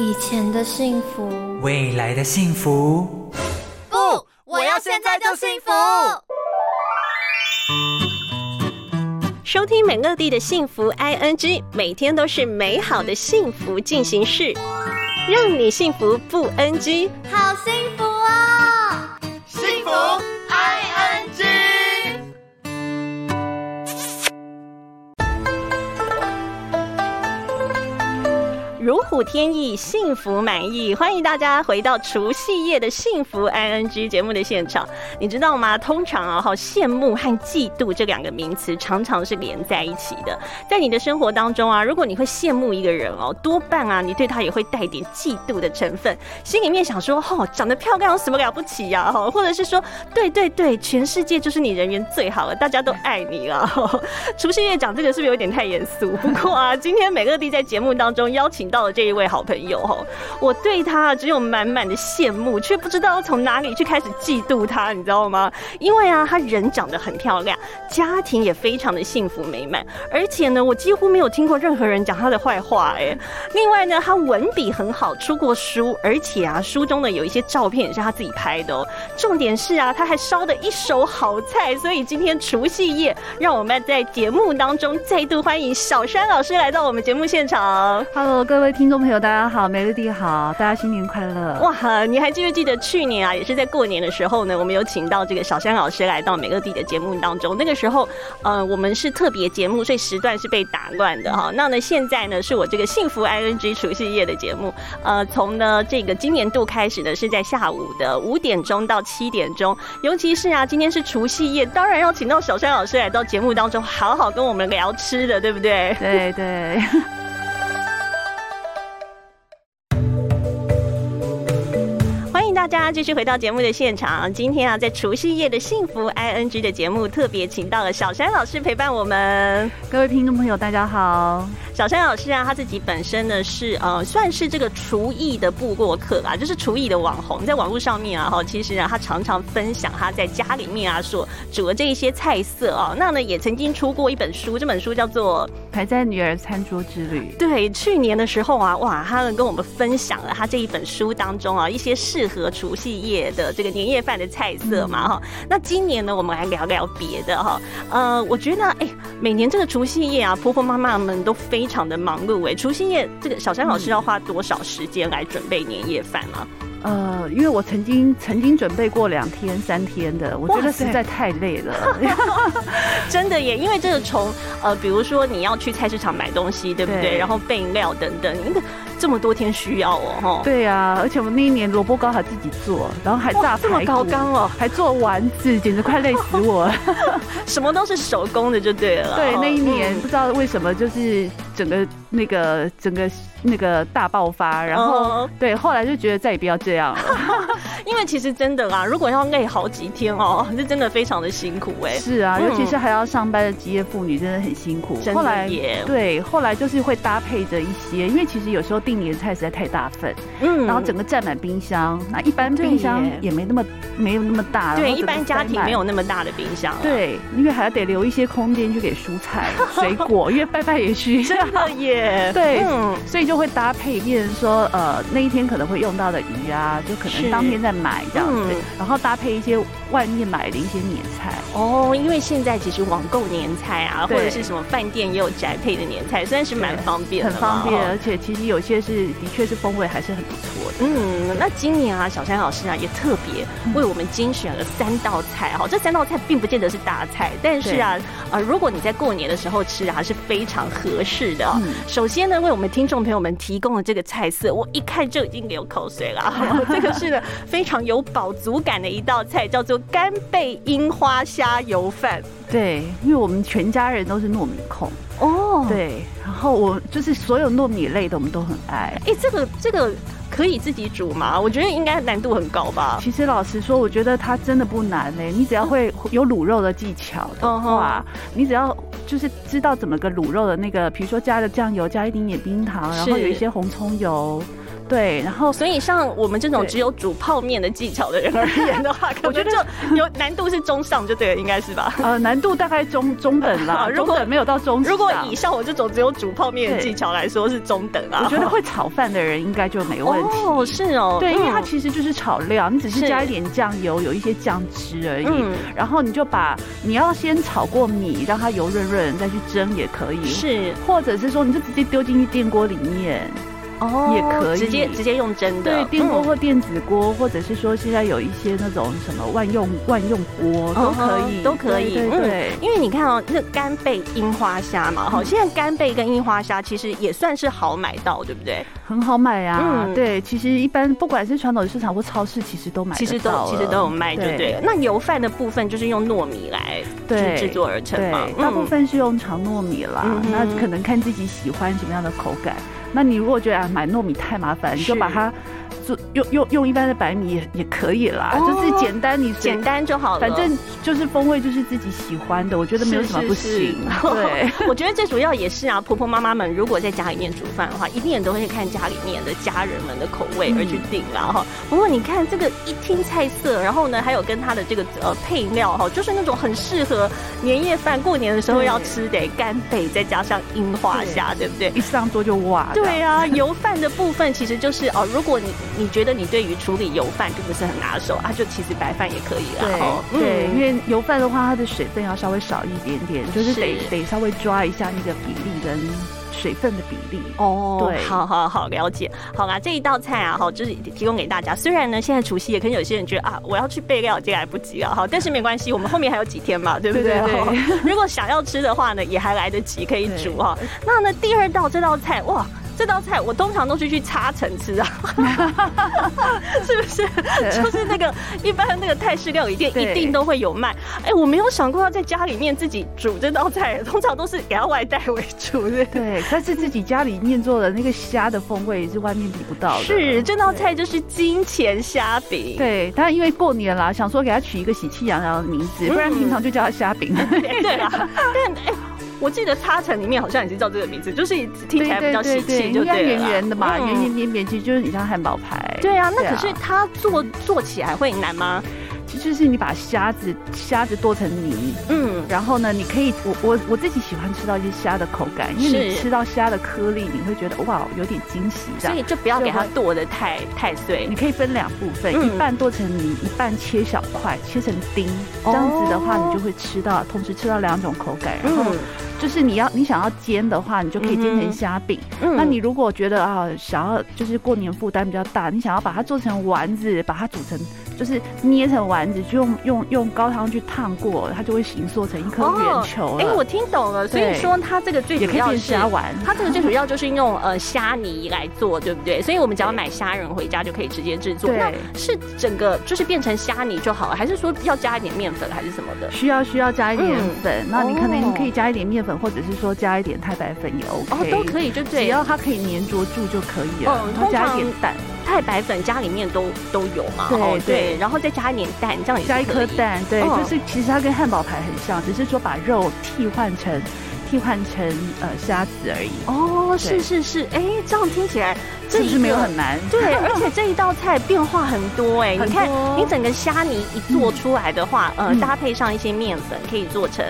以前的幸福，未来的幸福。不，我要现在就幸福。收听美乐蒂的幸福 I N G，每天都是美好的幸福进行式，让你幸福不 N G。好幸福如虎添翼，幸福满意。欢迎大家回到除夕夜的幸福 I N G 节目的现场。你知道吗？通常啊，好，羡慕和嫉妒这两个名词常常是连在一起的。在你的生活当中啊，如果你会羡慕一个人哦，多半啊，你对他也会带点嫉妒的成分，心里面想说，哦，长得漂亮有什么了不起呀？哈，或者是说，对对对，全世界就是你人缘最好了，大家都爱你了。除夕夜讲这个是不是有点太严肃？不过啊，今天美乐蒂在节目当中邀请到了这一位好朋友哈，我对他只有满满的羡慕，却不知道从哪里去开始嫉妒他，你知道吗？因为啊，他人长得很漂亮，家庭也非常的幸福美满，而且呢，我几乎没有听过任何人讲他的坏话哎。另外呢，他文笔很好，出过书，而且啊，书中呢有一些照片也是他自己拍的哦。重点是啊，他还烧的一手好菜，所以今天除夕夜，让我们在节目当中再度欢迎小山老师来到我们节目现场。Hello，各听众朋友，大家好，美乐蒂好，大家新年快乐！哇，你还记不记得去年啊，也是在过年的时候呢，我们有请到这个小山老师来到美乐蒂的节目当中。那个时候，呃，我们是特别节目，所以时段是被打乱的哈。那呢，现在呢，是我这个幸福 ING 除夕夜的节目，呃，从呢这个今年度开始呢，是在下午的五点钟到七点钟。尤其是啊，今天是除夕夜，当然要请到小山老师来到节目当中，好好跟我们聊吃的，对不对？对 对，家继续回到节目的现场。今天啊，在除夕夜的幸福 ING 的节目，特别请到了小山老师陪伴我们。各位听众朋友，大家好。小山老师啊，他自己本身呢是呃，算是这个厨艺的布过客啦，就是厨艺的网红，在网络上面啊哈，其实啊，他常常分享他在家里面啊所煮的这一些菜色啊。那呢，也曾经出过一本书，这本书叫做《排在女儿餐桌之旅》。对，去年的时候啊，哇，他呢跟我们分享了他这一本书当中啊一些适合除夕夜的这个年夜饭的菜色嘛哈。那今年呢，我们来聊聊别的哈。呃，我觉得哎，每年这个除夕夜啊，婆婆妈妈们都非常的忙碌哎。除夕夜这个小山老师要花多少时间来准备年夜饭啊？呃，因为我曾经曾经准备过两天、三天的，我觉得实在太累了。真的耶，因为这个从呃，比如说你要去菜市场买东西，对不对？对然后备料等等，那个这么多天需要哦，哈。对啊，而且我们那一年萝卜糕还自己做，然后还炸哇这么高纲哦还做丸子，简直快累死我了。什么都是手工的就对了。对，哦那一年嗯不知道为什么就是整个那个整个那个大爆发，然后、哦对，后来就觉得再也不要这样了。因为其实真的啦，如果要累好几天哦，是真的非常的辛苦哎。是啊，嗯尤其是还要上班的职业妇女，真的很辛苦。真的后来耶对，后来就是会搭配着一些，因为其实有时候订年菜实在太大份，嗯然后整个占满冰箱，那一般冰箱也没那么没有那么大，对一般家庭没有那么大的冰箱啊。对，因为还要得留一些空间去给蔬菜、水果，因为拜拜也需要。真的耶。对嗯，所以就会搭配，变成说，呃，那一天可能会用到的鱼啊，就可能当天再买这样子，嗯然后搭配一些外面买的一些年菜。哦，因为现在其实网购年菜啊，或者是什么饭店也有宅配的年菜，算是蛮方便的很，方便，哦而且其实有些是的确是风味还是很不错的。嗯，那今年啊，小山老师啊也特别为我们精选了三道菜哈。这三道菜并不见得是大菜，但是啊，呃，如果你在过年的时候吃啊，是非常合适的哦。嗯首先呢，为我们听众朋友们提供的这个菜色，我一看就已经流口水了。这个是呢非常有饱足感的一道菜，叫做干贝樱花虾油饭。对，因为我们全家人都是糯米控，哦，对，然后我就是所有糯米类的我们都很爱。哎，这个这个可以自己煮吗？我觉得应该难度很高吧。其实老实说，我觉得它真的不难嘞、你只要会有卤肉的技巧的话，你只要就是知道怎么个卤肉的那个，比如说加了酱油，加一点点冰糖，然后有一些红葱油。对，然后所以像我们这种只有煮泡面的技巧的人而言的话，我觉得就有难度是中上就对了，应该是吧？呃，难度大概中中等啦，如果没有到中，如果以像我这种只有煮泡面的技巧来说是中等啊。我觉得会炒饭的人应该就没问题。哦，是哦，对，因为它其实就是炒料，你只是加一点酱油，有一些酱汁而已。然后你就把你要先炒过米，让它油润润，再去蒸也可以。是，或者是说你就直接丢进去电锅里面。哦，也可以。直接直接用蒸的，对，电锅或电子锅，或者是说现在有一些那种什么万用万用锅都可以，都可以。对，因为你看哦，那干贝樱花虾嘛，哈，现在干贝跟樱花虾其实也算是好买到，对不对？很好买啊，嗯，对，其实一般不管是传统市场或超市，其实都买，其实都其实都有卖，就对。那油饭的部分就是用糯米来制制作而成嘛，大部分是用长糯米啦，那可能看自己喜欢什么样的口感。那你如果觉得啊买糯米太麻烦，你就把它。用用用一般的白米也也可以啦，就是简单你简单就好了，反正就是风味就是自己喜欢的，我觉得没有什么不行。对，我觉得最主要也是啊，婆婆妈妈们如果在家里面煮饭的话，一定也都会看家里面的家人们的口味而去定啦哈。不过你看这个一听菜色，然后呢还有跟它的这个呃配料哈，就是那种很适合年夜饭过年的时候要吃的干贝，再加上樱花虾，对不对？一上桌就哇！对啊，油饭的部分其实就是哦，如果你你觉得你对于处理油饭并不是很拿手啊，就其实白饭也可以啦。对，对，因为油饭的话，它的水分要稍微少一点点，就是得得稍微抓一下那个比例跟水分的比例。哦，对，好好好，了解。好啦，这一道菜啊，好，就是提供给大家。虽然呢，现在除夕也可能有些人觉得啊，我要去备料已经来不及了，哈，但是没关系，我们后面还有几天嘛，对不对？如果想要吃的话呢，也还来得及，可以 煮哈。那呢，第二道这道菜，哇！这道菜我通常都是去插城吃啊，是不是？就是那个一般那个泰式料理店一定都会有卖。哎，我没有想过要在家里面自己煮这道菜，通常都是给他外带为主的。对，但是自己家里面做的那个虾的风味是外面比不到的。是，这道菜就是金钱虾饼。对，但因为过年啦，想说给他取一个喜气洋洋的名字，不然平常就叫他虾饼。对啊，但哎。我记得插城里面好像也是叫这个名字，就是听起来比较喜气，就对圆圆的嘛，圆圆扁扁，其实就是你像汉堡排。对啊，那可是它做做起来会难吗？就是你把虾子虾子剁成泥，嗯，然后呢，你可以我我我自己喜欢吃到一些虾的口感，因为你吃到虾的颗粒，你会觉得哇，有点惊喜。所以就不要给它剁的太太碎，你可以分两部分，一半剁成泥，一半切小块，切成丁，这样子的话，你就会吃到同时吃到两种口感。然后就是你要你想要煎的话，你就可以煎成虾饼。嗯那你如果觉得啊，想要就是过年负担比较大，你想要把它做成丸子，把它煮成。就是捏成丸子，就用用用高汤去烫过，它就会形塑成一颗圆球哎，我听懂了，所以说它这个最主要是虾丸，它这个最主要就是用呃虾泥来做，对不对？所以我们只要买虾仁回家就可以直接制作。那是整个就是变成虾泥就好了，还是说要加一点面粉还是什么的？需要需要加一点粉，那你可能可以加一点面粉，或者是说加一点太白粉也 OK，哦都可以，就只要它可以粘着住就可以了。然后加一点蛋。太白粉家里面都都有嘛，对对，然后再加一点蛋，这样也加一颗蛋，对，就是其实它跟汉堡排很像，只是说把肉替换成替换成呃虾子而已。哦，是是是，哎，这样听起来。这是没有很难，对，而且这一道菜变化很多哎，你看，你整个虾泥一做出来的话，呃，搭配上一些面粉，可以做成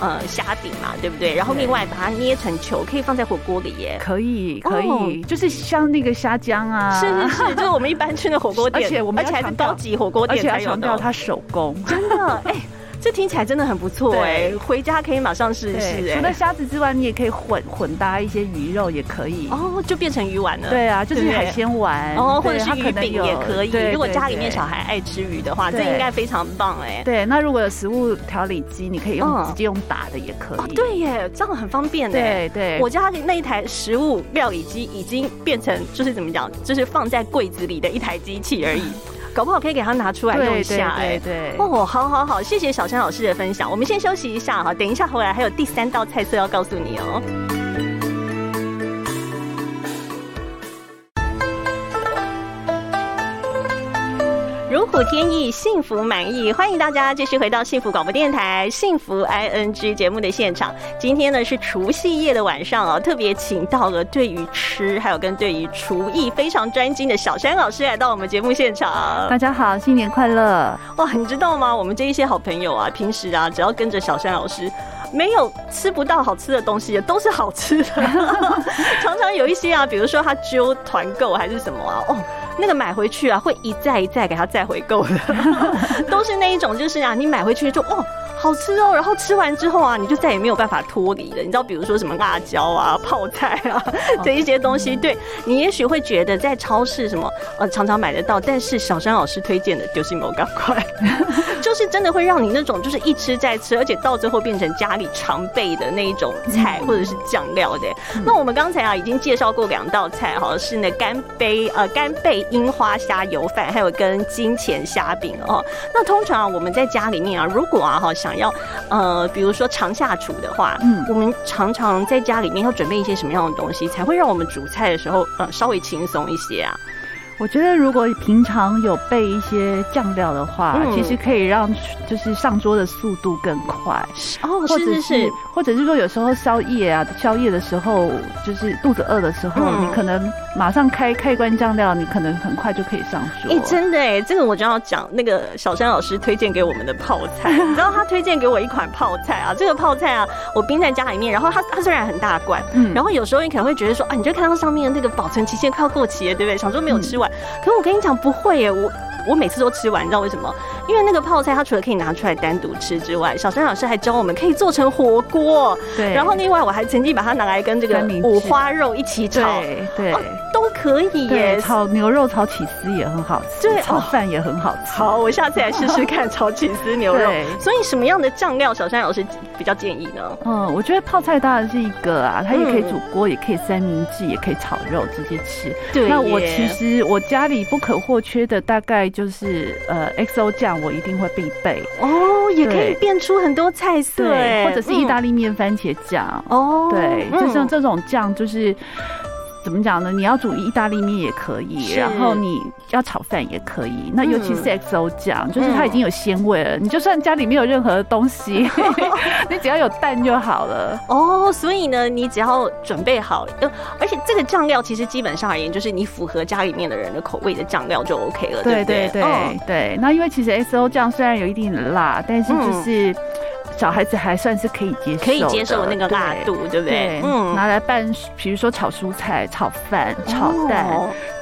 呃虾饼嘛，对不对？然后另外把它捏成球，可以放在火锅里耶，可以，可以，就是像那个虾浆啊，是是是，就是我们一般去的火锅店，而且我们而且还是高级火锅店才有的，它手工，真的哎。这听起来真的很不错哎，回家可以马上试试哎。除了虾子之外，你也可以混混搭一些鱼肉，也可以哦，就变成鱼丸了。对啊，就是海鲜丸哦，或者是鱼饼也可以。如果家里面小孩爱吃鱼的话，这应该非常棒哎。对，那如果有食物调理机，你可以用直接用打的也可以。对耶，这样很方便哎。对对，我家那一台食物料理机已经变成就是怎么讲，就是放在柜子里的一台机器而已。搞不好可以给他拿出来用一下，哎，对，哦，好好好，谢谢小山老师的分享。我们先休息一下哈，等一下回来还有第三道菜色要告诉你哦。虎添翼，幸福满意，欢迎大家继续回到幸福广播电台幸福 I N G 节目的现场。今天呢是除夕夜的晚上哦，特别请到了对于吃还有跟对于厨艺非常专精的小山老师来到我们节目现场。大家好，新年快乐！哇，你知道吗？我们这一些好朋友啊，平时啊，只要跟着小山老师。没有吃不到好吃的东西，都是好吃的。常常有一些啊，比如说他揪团购还是什么啊，哦，那个买回去啊，会一再一再给他再回购的，都是那一种，就是啊，你买回去就哦。好吃哦，然后吃完之后啊，你就再也没有办法脱离了。你知道，比如说什么辣椒啊、泡菜啊 这一些东西，对你也许会觉得在超市什么呃常常买得到，但是小山老师推荐的就是某赶快，就是真的会让你那种就是一吃再吃，而且到最后变成家里常备的那一种菜或者是酱料的。那我们刚才啊已经介绍过两道菜哈，是那干贝呃干贝樱花虾油饭，还有跟金钱虾饼哦。那通常啊我们在家里面啊，如果啊哈想要呃，比如说常下厨的话，嗯，我们常常在家里面要准备一些什么样的东西，才会让我们煮菜的时候呃稍微轻松一些啊？我觉得如果平常有备一些酱料的话，其实可以让就是上桌的速度更快哦，或者是或者是说有时候宵夜啊，宵夜的时候就是肚子饿的时候，你可能马上开开一罐酱料，你可能很快就可以上桌。哎，真的哎，这个我就要讲那个小山老师推荐给我们的泡菜，然后他推荐给我一款泡菜啊，这个泡菜啊，我冰在家里面，然后它它虽然很大罐，嗯，然后有时候你可能会觉得说啊，你就看到上面那个保存期限快要过期了，对不对？想说没有吃完。可是我跟你讲不会耶，我我每次都吃完，你知道为什么？因为那个泡菜，它除了可以拿出来单独吃之外，小山老师还教我们可以做成火锅。对，然后另外我还曾经把它拿来跟这个五花肉一起炒，对，都可以耶。炒牛肉、炒起司也很好吃，对，炒饭也很好吃。好，我下次来试试看炒起司牛肉。所以什么样的酱料，小山老师比较建议呢？嗯，我觉得泡菜当然是一个啊，它也可以煮锅，也可以三明治，也可以炒肉直接吃。对，那我其实我家里不可或缺的大概就是呃 XO 酱，我一定会必备。哦，也可以变出很多菜色，或者是意大利面番茄酱。哦，对，就像这种酱就是。怎么讲呢？你要煮意大利面也可以，然后你要炒饭也可以。那尤其是 XO 酱，就是它已经有鲜味了。你就算家里没有任何东西，你只要有蛋就好了。哦，所以呢，你只要准备好，而且这个酱料其实基本上而言，就是你符合家里面的人的口味的酱料就 OK 了，对对？对对。那因为其实 XO 酱虽然有一定的辣，但是就是。小孩子还算是可以接受，可以接受那个辣度，对不对？嗯，拿来拌，比如说炒蔬菜、炒饭、炒蛋、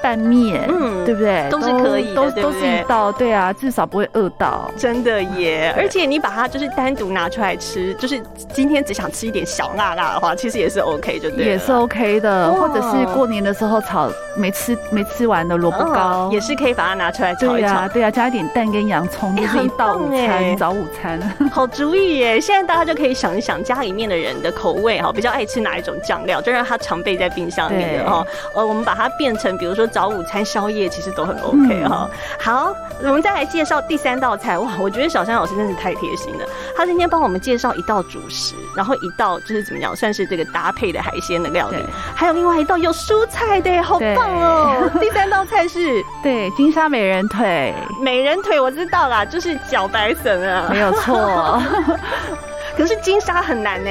拌面，嗯，对不对？都是可以，都都是一道，对啊，至少不会饿到。真的耶！而且你把它就是单独拿出来吃，就是今天只想吃一点小辣辣的话，其实也是 OK，就对，也是 OK 的。或者是过年的时候炒没吃没吃完的萝卜糕，也是可以把它拿出来炒一炒。对啊，加一点蛋跟洋葱，就是一道午餐，早午餐。好主意。现在大家就可以想一想家里面的人的口味哈，比较爱吃哪一种酱料，就让它常备在冰箱里的哈。呃，我们把它变成，比如说早午餐、宵夜，其实都很 OK 哈。好，我们再来介绍第三道菜。哇，我觉得小山老师真是太贴心了。他今天帮我们介绍一道主食，然后一道就是怎么讲，算是这个搭配的海鲜的料理，还有另外一道有蔬菜的，好棒哦。第三道菜是 对金沙美人腿，美人腿我知道啦，就是茭白笋啊，没有错。可是金沙很难呢，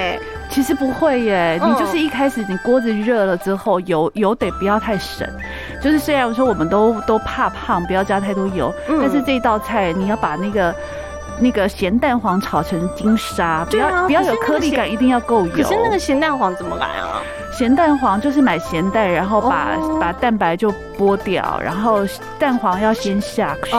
其实不会耶，你就是一开始你锅子热了之后，油油得不要太省，就是虽然说我们都都怕胖，不要加太多油，但是这道菜你要把那个那个咸蛋黄炒成金沙，不要不要有颗粒感，一定要够油。可是那个咸蛋黄怎么来啊？咸蛋黄就是买咸蛋，然后把把蛋白就剥掉，然后蛋黄要先下去，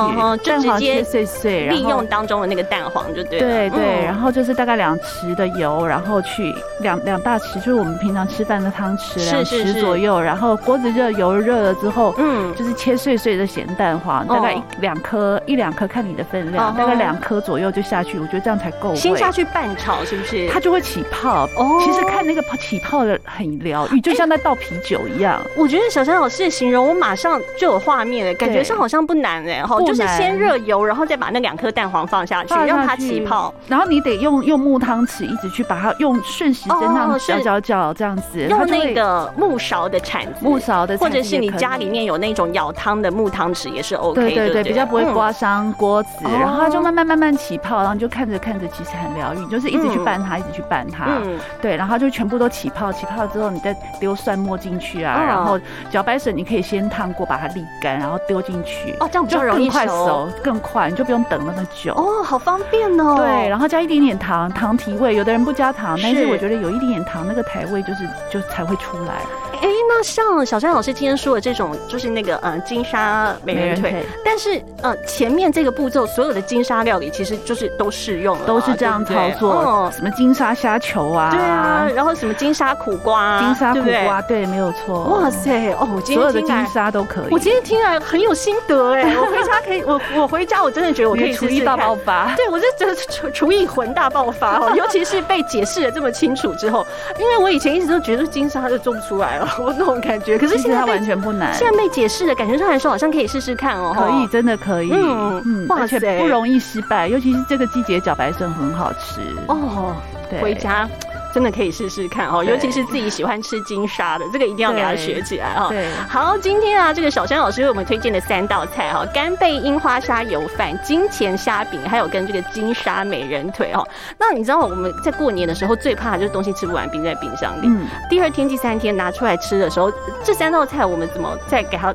蛋黄切碎碎，利用当中的那个蛋黄就对。对对，然后就是大概两匙的油，然后去两两大匙，就是我们平常吃饭的汤匙两匙左右，然后锅子热，油热了之后，嗯，就是切碎碎的咸蛋黄，大概一两颗一两颗看你的分量，大概两颗左右就下去，我觉得这样才够。先下去拌炒是不是？它就会起泡。哦，其实看那个起泡的很。疗愈，就像在倒啤酒一样。我觉得小山老师的形容，我马上就有画面了，感觉对上好像不难哎，哈，不就是先热油，然后再把那两颗蛋黄放下去，放让它起泡，，然后你得用用木汤匙一直去把它用顺时针这样搅搅搅这样子，用那个木勺的铲子，木勺的或者是你家里面有那种舀汤的木汤匙也是 OK 的，对对对，比较不会嗯刮伤锅子，哦然后它就慢慢慢慢起泡，然后你就看着看着，其实很疗愈，你就是一直去嗯拌它，一直去拌它，嗯，对，然后就全部都起泡，起泡之后你再丢蒜末进去啊，哦然后茭白笋你可以先烫过，把它沥干，然后丢进去，哦，这样比就较容易快熟熟，更快，你就不用等那么久。哦，好方便哦，对，然后加一点点糖，糖提味。有的人不加糖，但是是我觉得有一点点糖，那个台味就是就才会出来。哎，那像小山老师今天说的这种，就是那个呃金沙美人腿，腿但是呃前面这个步骤所有的金沙料理其实就是都适用了，都是这样操作，哦什么金沙虾球啊，对啊，，然后什么金沙苦瓜啊，金沙苦对对瓜，对，没有错。哇塞，哦，我今所有的金沙都可以。我今天听来很有心得哎，我回家可以，我我回家我真的觉得我可以厨艺大爆发。对，我就觉得厨厨艺魂大爆发哦，尤其是被解释的这么清楚之后，因为我以前一直都觉得金沙就做不出来了，我那种感觉。可是现在被完全不难，现在被解释的感觉上来说，好像可以试试看哦。可以，真的可以。嗯嗯，哇而且塞不容易失败，尤其是这个季节，茭白笋很好吃。哦，对回家。真的可以试试看哦，尤其是自己喜欢吃金沙的，这个一定要给他学起来哦。对，好，今天啊，这个小山老师为我们推荐的三道菜哈、干贝樱花虾油饭、金钱虾饼，还有跟这个金沙美人腿哦。那你知道我们在过年的时候最怕的就是东西吃不完冰在冰箱里，嗯，第二天、第三天拿出来吃的时候，这三道菜我们怎么再给它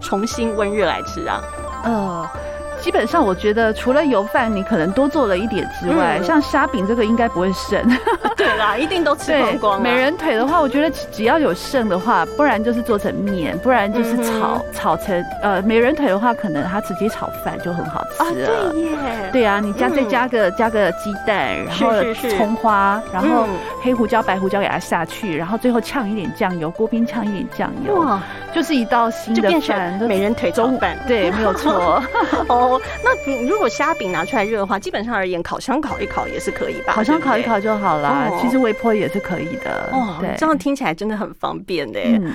重新温热来吃啊？呃。基本上，我觉得除了油饭你可能多做了一点之外，嗯像虾饼这个应该不会剩。对啦，一定都吃光光、啊。美人腿的话，我觉得只要有剩的话，不然就是做成面，不然就是炒、炒成呃美人腿的话，可能它直接炒饭就很好吃啊，了。对耶，对啊，你加嗯再加个、加个鸡蛋，然后葱花，然后嗯黑胡椒、白胡椒给它下去，然后最后呛一点酱油，锅边呛一点酱油，哇，就是一道新的就变饭。成美人腿中饭。对，没有错。哦，那你如果虾饼拿出来热的话，基本上而言，烤箱烤一烤也是可以吧？烤箱烤一烤就好啦哦，其实微波也是可以的。哦，对，这样听起来真的很方便的。嗯。